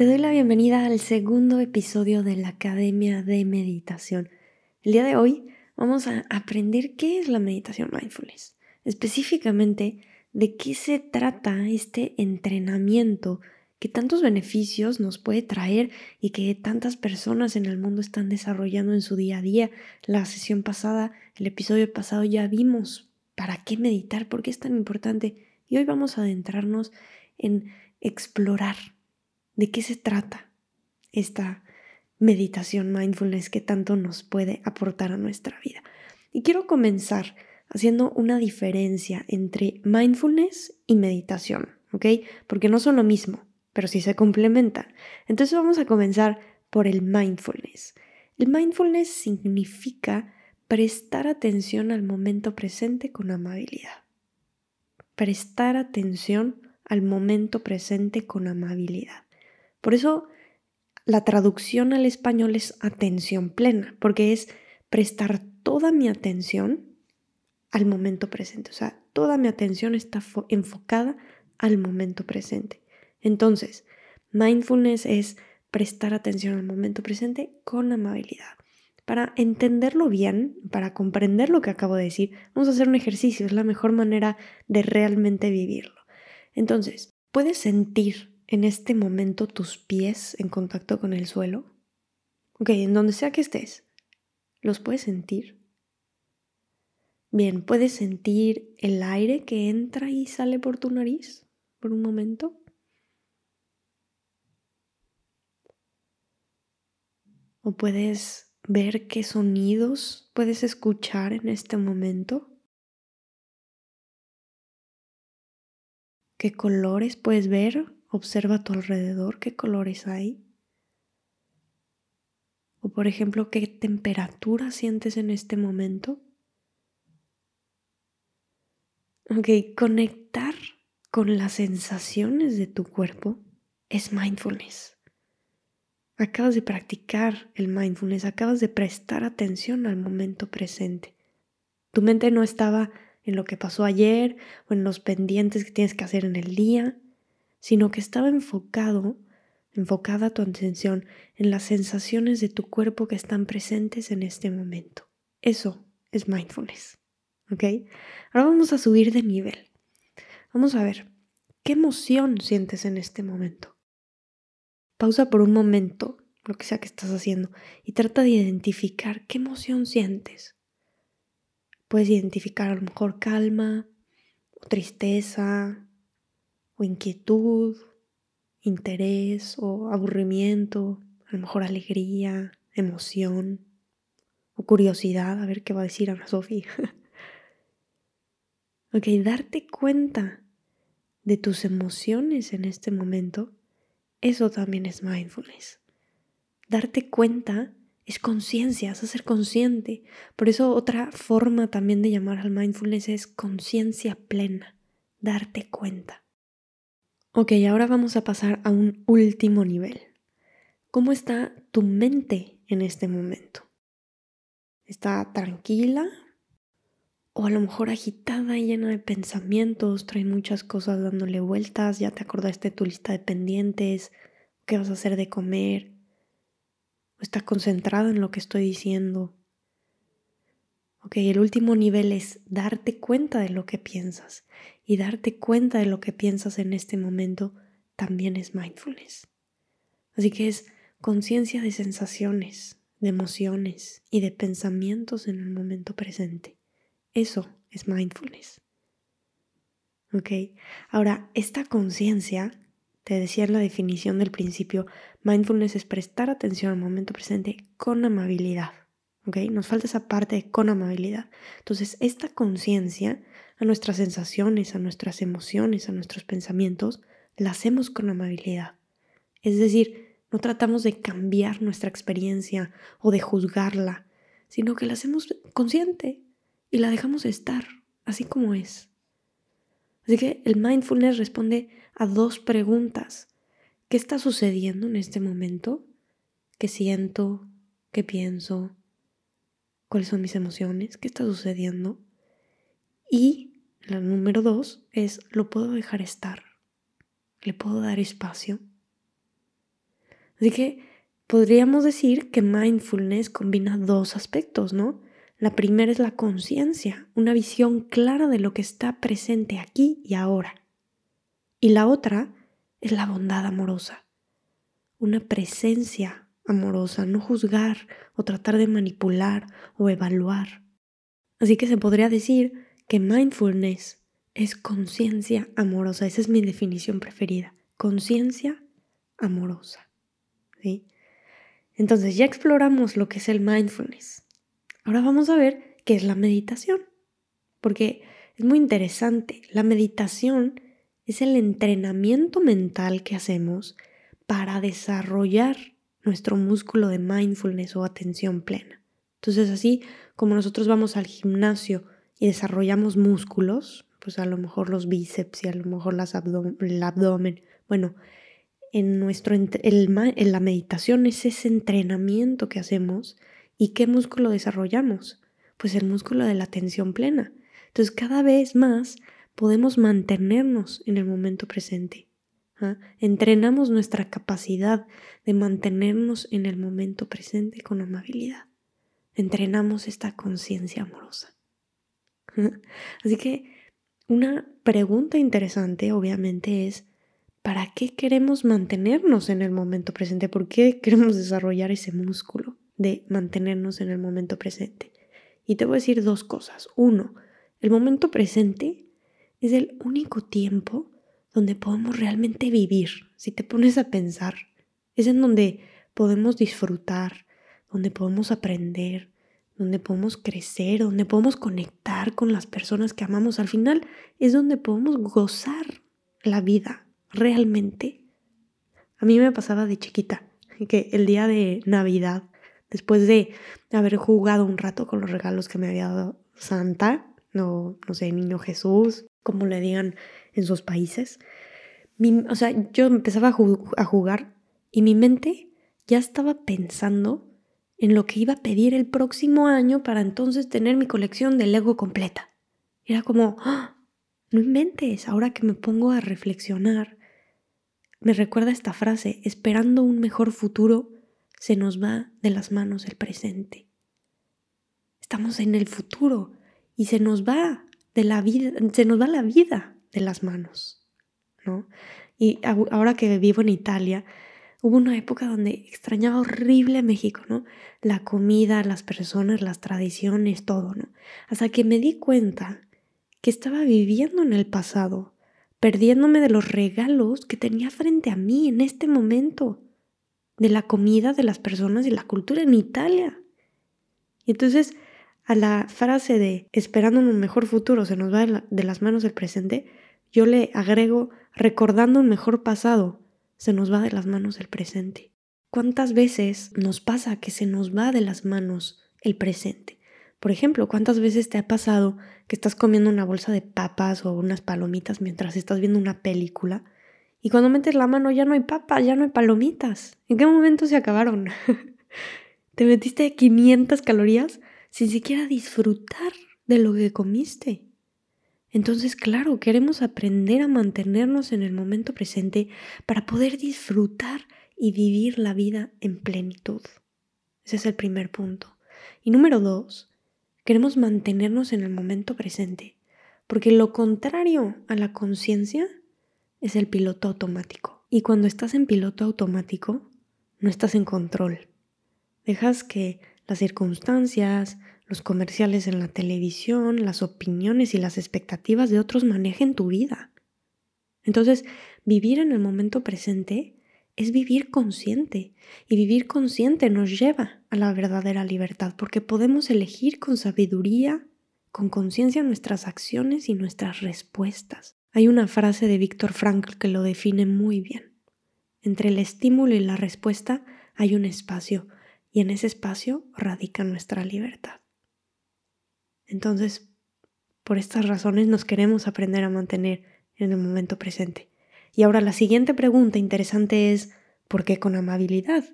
Te doy la bienvenida al segundo episodio de la Academia de Meditación. El día de hoy vamos a aprender qué es la meditación mindfulness, específicamente de qué se trata este entrenamiento que tantos beneficios nos puede traer y que tantas personas en el mundo están desarrollando en su día a día. La sesión pasada, el episodio pasado ya vimos para qué meditar, por qué es tan importante y hoy vamos a adentrarnos en explorar de qué se trata esta meditación mindfulness que tanto nos puede aportar a nuestra vida. Y quiero comenzar haciendo una diferencia entre mindfulness y meditación, ¿ok? Porque no son lo mismo, pero sí se complementan. Entonces vamos a comenzar por el mindfulness. El mindfulness significa prestar atención al momento presente con amabilidad. Prestar atención al momento presente con amabilidad. Por eso la traducción al español es atención plena, porque es prestar toda mi atención al momento presente. O sea, toda mi atención está enfocada al momento presente. Entonces, mindfulness es prestar atención al momento presente con amabilidad. Para entenderlo bien, para comprender lo que acabo de decir, vamos a hacer un ejercicio, es la mejor manera de realmente vivirlo. Entonces, puedes sentir en este momento tus pies en contacto con el suelo? Ok, en donde sea que estés, ¿los puedes sentir? Bien, ¿puedes sentir el aire que entra y sale por tu nariz por un momento? ¿O puedes ver qué sonidos puedes escuchar en este momento? ¿Qué colores puedes ver Observa a tu alrededor qué colores hay. O por ejemplo, qué temperatura sientes en este momento. Ok, conectar con las sensaciones de tu cuerpo es mindfulness. Acabas de practicar el mindfulness, acabas de prestar atención al momento presente. Tu mente no estaba en lo que pasó ayer o en los pendientes que tienes que hacer en el día sino que estaba enfocado, enfocada tu atención en las sensaciones de tu cuerpo que están presentes en este momento. Eso es mindfulness. ¿Ok? Ahora vamos a subir de nivel. Vamos a ver, ¿qué emoción sientes en este momento? Pausa por un momento, lo que sea que estás haciendo, y trata de identificar qué emoción sientes. Puedes identificar a lo mejor calma, tristeza, o inquietud, interés o aburrimiento, a lo mejor alegría, emoción o curiosidad, a ver qué va a decir Ana Sofía. ok, darte cuenta de tus emociones en este momento, eso también es mindfulness. Darte cuenta es conciencia, es ser consciente. Por eso otra forma también de llamar al mindfulness es conciencia plena, darte cuenta. Ok, ahora vamos a pasar a un último nivel. ¿Cómo está tu mente en este momento? ¿Está tranquila? O a lo mejor agitada y llena de pensamientos, trae muchas cosas dándole vueltas, ya te acordaste de tu lista de pendientes, qué vas a hacer de comer, o está concentrada en lo que estoy diciendo. Ok, el último nivel es darte cuenta de lo que piensas y darte cuenta de lo que piensas en este momento también es mindfulness. Así que es conciencia de sensaciones, de emociones y de pensamientos en el momento presente. Eso es mindfulness. ¿Ok? Ahora, esta conciencia, te decía en la definición del principio, mindfulness es prestar atención al momento presente con amabilidad. Nos falta esa parte con amabilidad. Entonces, esta conciencia a nuestras sensaciones, a nuestras emociones, a nuestros pensamientos, la hacemos con amabilidad. Es decir, no tratamos de cambiar nuestra experiencia o de juzgarla, sino que la hacemos consciente y la dejamos estar así como es. Así que el mindfulness responde a dos preguntas. ¿Qué está sucediendo en este momento? ¿Qué siento? ¿Qué pienso? cuáles son mis emociones, qué está sucediendo. Y la número dos es, lo puedo dejar estar, le puedo dar espacio. Así que podríamos decir que mindfulness combina dos aspectos, ¿no? La primera es la conciencia, una visión clara de lo que está presente aquí y ahora. Y la otra es la bondad amorosa, una presencia amorosa, no juzgar o tratar de manipular o evaluar. Así que se podría decir que mindfulness es conciencia amorosa, esa es mi definición preferida, conciencia amorosa. ¿sí? Entonces ya exploramos lo que es el mindfulness. Ahora vamos a ver qué es la meditación, porque es muy interesante. La meditación es el entrenamiento mental que hacemos para desarrollar nuestro músculo de mindfulness o atención plena. Entonces así como nosotros vamos al gimnasio y desarrollamos músculos, pues a lo mejor los bíceps y a lo mejor las el abdomen, bueno, en, nuestro, en la meditación es ese entrenamiento que hacemos ¿Y qué músculo desarrollamos? Pues el músculo de la atención plena. Entonces cada vez más podemos mantenernos en el momento presente. ¿ah? Entrenamos nuestra capacidad de mantenernos en el momento presente con amabilidad. Entrenamos esta conciencia amorosa. Así que una pregunta interesante obviamente es, ¿para qué queremos mantenernos en el momento presente? ¿Por qué queremos desarrollar ese músculo? de mantenernos en el momento presente. Y te voy a decir dos cosas. Uno, el momento presente es el único tiempo donde podemos realmente vivir. Si te pones a pensar, es en donde podemos disfrutar, donde podemos aprender, donde podemos crecer, donde podemos conectar con las personas que amamos. Al final es donde podemos gozar la vida realmente. A mí me pasaba de chiquita que el día de Navidad después de haber jugado un rato con los regalos que me había dado Santa, no, no sé, Niño Jesús, como le digan en sus países. o sea, yo empezaba a, jugar y mi mente ya estaba pensando en lo que iba a pedir el próximo año para entonces tener mi colección de Lego completa. Era como, ¡Ah! no inventes, ahora que me pongo a reflexionar, me recuerda esta frase, esperando un mejor futuro se nos va de las manos el presente. Estamos en el futuro y se nos va de la vida, se nos va la vida de las manos, ¿no? Y ahora que vivo en Italia, hubo una época donde extrañaba horrible México, ¿no? La comida, las personas, las tradiciones, todo, ¿no? Hasta que me di cuenta que estaba viviendo en el pasado, perdiéndome de los regalos que tenía frente a mí en este momento de la comida, de las personas y la cultura en Italia. Y entonces, a la frase de esperando un mejor futuro se nos va de, las manos el presente, yo le agrego recordando un mejor pasado se nos va de las manos el presente. ¿Cuántas veces nos pasa que se nos va de las manos el presente? Por ejemplo, ¿cuántas veces te ha pasado que estás comiendo una bolsa de papas o unas palomitas mientras estás viendo una película y cuando metes la mano ya no hay papas, ya no hay palomitas. ¿En qué momento se acabaron? Te metiste 500 calorías sin siquiera disfrutar de lo que comiste. Entonces, claro, queremos aprender a mantenernos en el momento presente para poder disfrutar y vivir la vida en plenitud. Ese es el primer punto. Y número dos, queremos mantenernos en el momento presente, porque lo contrario a la conciencia es el piloto automático. Y cuando estás en piloto automático, no estás en control. Dejas que las circunstancias, los comerciales en la televisión, las opiniones y las expectativas de otros manejen tu vida. Entonces, vivir en el momento presente es vivir consciente y vivir consciente nos lleva a la verdadera libertad porque podemos elegir con sabiduría, con conciencia nuestras acciones y nuestras respuestas. Hay una frase de Víctor Frankl que lo define muy bien. Entre el estímulo y la respuesta hay un espacio y en ese espacio radica nuestra libertad. Entonces, por estas razones nos queremos aprender a mantener en el momento presente. Y ahora la siguiente pregunta interesante es, ¿por qué con amabilidad?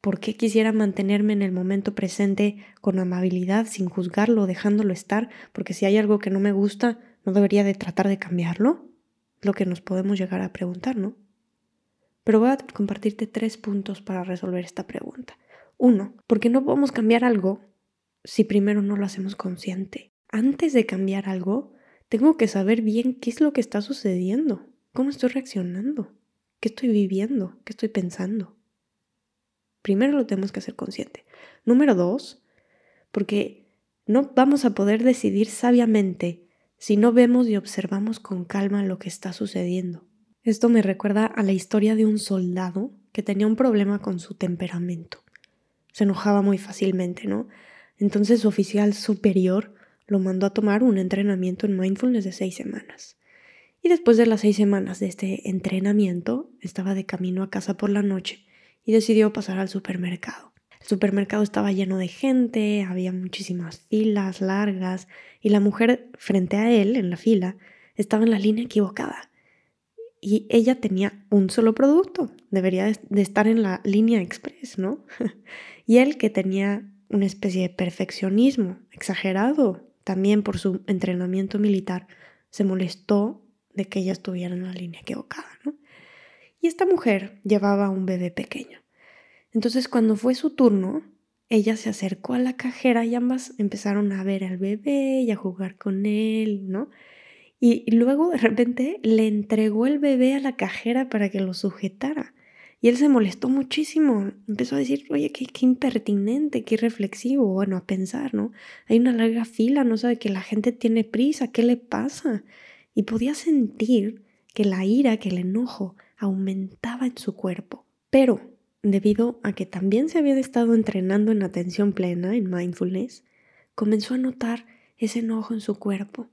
¿Por qué quisiera mantenerme en el momento presente con amabilidad, sin juzgarlo, dejándolo estar? Porque si hay algo que no me gusta, ¿No debería de tratar de cambiarlo? Lo que nos podemos llegar a preguntar, ¿no? Pero voy a compartirte tres puntos para resolver esta pregunta. Uno, porque no podemos cambiar algo si primero no lo hacemos consciente. Antes de cambiar algo, tengo que saber bien qué es lo que está sucediendo, cómo estoy reaccionando, qué estoy viviendo, qué estoy pensando. Primero lo tenemos que hacer consciente. Número dos, porque no vamos a poder decidir sabiamente si no vemos y observamos con calma lo que está sucediendo. Esto me recuerda a la historia de un soldado que tenía un problema con su temperamento. Se enojaba muy fácilmente, ¿no? Entonces su oficial superior lo mandó a tomar un entrenamiento en mindfulness de seis semanas. Y después de las seis semanas de este entrenamiento, estaba de camino a casa por la noche y decidió pasar al supermercado. El supermercado estaba lleno de gente, había muchísimas filas largas y la mujer frente a él, en la fila, estaba en la línea equivocada. Y ella tenía un solo producto, debería de estar en la línea express, ¿no? y él que tenía una especie de perfeccionismo exagerado también por su entrenamiento militar, se molestó de que ella estuviera en la línea equivocada, ¿no? Y esta mujer llevaba un bebé pequeño. Entonces cuando fue su turno, ella se acercó a la cajera y ambas empezaron a ver al bebé y a jugar con él, ¿no? Y luego de repente le entregó el bebé a la cajera para que lo sujetara. Y él se molestó muchísimo. Empezó a decir, oye, qué, qué impertinente, qué reflexivo. Bueno, a pensar, ¿no? Hay una larga fila, no sabe que la gente tiene prisa, ¿qué le pasa? Y podía sentir que la ira, que el enojo aumentaba en su cuerpo. Pero, debido a que también se había estado entrenando en atención plena, en mindfulness, comenzó a notar ese enojo en su cuerpo.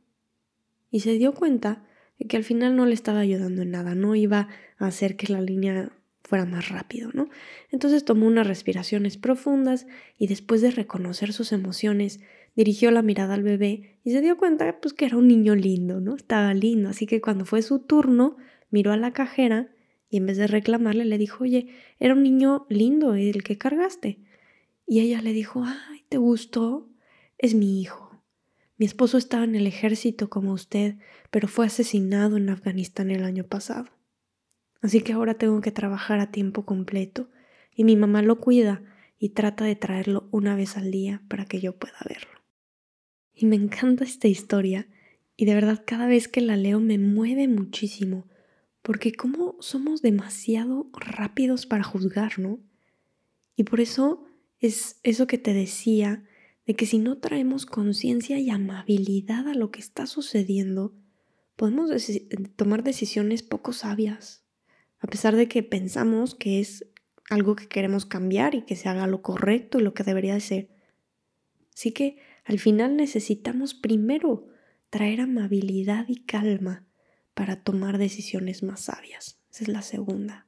Y se dio cuenta de que al final no le estaba ayudando en nada, no iba a hacer que la línea fuera más rápido, ¿no? Entonces tomó unas respiraciones profundas y después de reconocer sus emociones, dirigió la mirada al bebé y se dio cuenta pues que era un niño lindo, ¿no? Estaba lindo, así que cuando fue su turno, miró a la cajera y en vez de reclamarle le dijo, "Oye, era un niño lindo el que cargaste." Y ella le dijo, "Ay, ¿te gustó? Es mi hijo. Mi esposo estaba en el ejército como usted, pero fue asesinado en Afganistán el año pasado." Así que ahora tengo que trabajar a tiempo completo y mi mamá lo cuida y trata de traerlo una vez al día para que yo pueda verlo. Y me encanta esta historia y de verdad cada vez que la leo me mueve muchísimo porque como somos demasiado rápidos para juzgar, ¿no? Y por eso es eso que te decía de que si no traemos conciencia y amabilidad a lo que está sucediendo, podemos tomar decisiones poco sabias, a pesar de que pensamos que es algo que queremos cambiar y que se haga lo correcto y lo que debería de ser. Así que al final necesitamos primero traer amabilidad y calma para tomar decisiones más sabias. Esa es la segunda.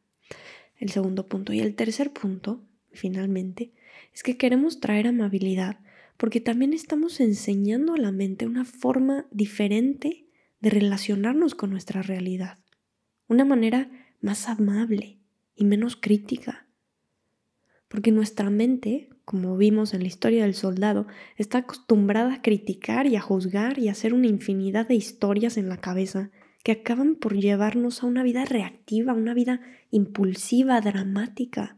El segundo punto. Y el tercer punto, finalmente, es que queremos traer amabilidad porque también estamos enseñando a la mente una forma diferente de relacionarnos con nuestra realidad. Una manera más amable y menos crítica. Porque nuestra mente, como vimos en la historia del soldado, está acostumbrada a criticar y a juzgar y a hacer una infinidad de historias en la cabeza que acaban por llevarnos a una vida reactiva, una vida impulsiva, dramática.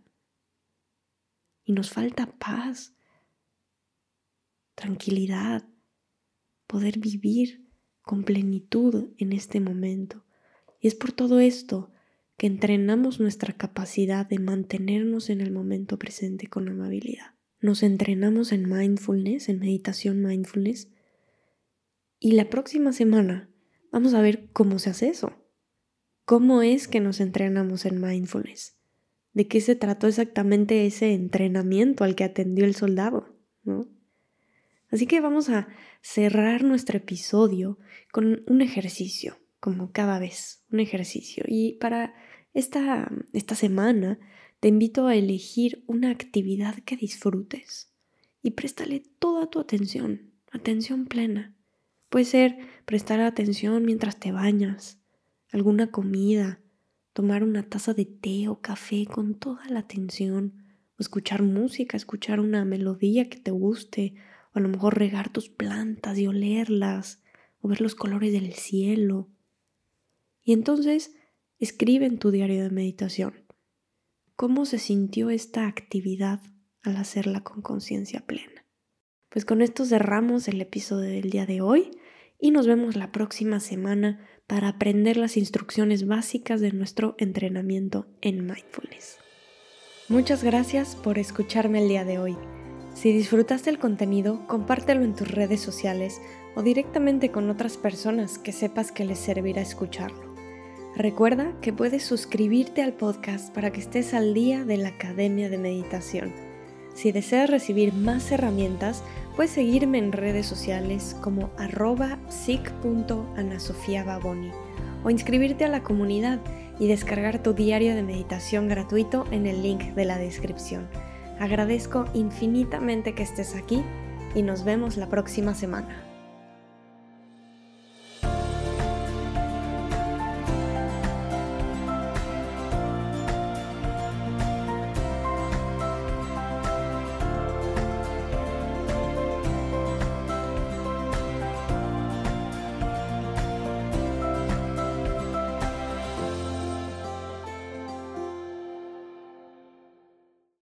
Y nos falta paz, tranquilidad, poder vivir con plenitud en este momento. Y es por todo esto que entrenamos nuestra capacidad de mantenernos en el momento presente con amabilidad. Nos entrenamos en mindfulness, en meditación mindfulness. Y la próxima semana vamos a ver cómo se hace eso. ¿Cómo es que nos entrenamos en mindfulness? ¿De qué se trató exactamente ese entrenamiento al que atendió el soldado? ¿no? Así que vamos a cerrar nuestro episodio con un ejercicio, como cada vez, un ejercicio. Y para esta, esta semana te invito a elegir una actividad que disfrutes y préstale toda tu atención, atención plena. Puede ser prestar atención mientras te bañas, alguna comida, tomar una taza de té o café con toda la atención, o escuchar música, escuchar una melodía que te guste, o a lo mejor regar tus plantas y olerlas, o ver los colores del cielo. Y entonces Escribe en tu diario de meditación. cómo se sintió esta actividad al hacerla con conciencia plena. Pues con esto cerramos el episodio del día de hoy y nos vemos la próxima semana para aprender las instrucciones básicas de nuestro entrenamiento en mindfulness. Muchas gracias por escucharme el día de hoy. Si disfrutaste el contenido, compártelo en tus redes sociales o directamente con otras personas que sepas que les servirá escucharlo. Recuerda que puedes suscribirte al podcast para que estés al día de la Academia de Meditación. Si deseas recibir más herramientas, puedes seguirme en redes sociales como arroba psic.anasofiababoni o inscribirte a la comunidad y descargar tu diario de meditación gratuito en el link de la descripción. Agradezco infinitamente que estés aquí y nos vemos la próxima semana.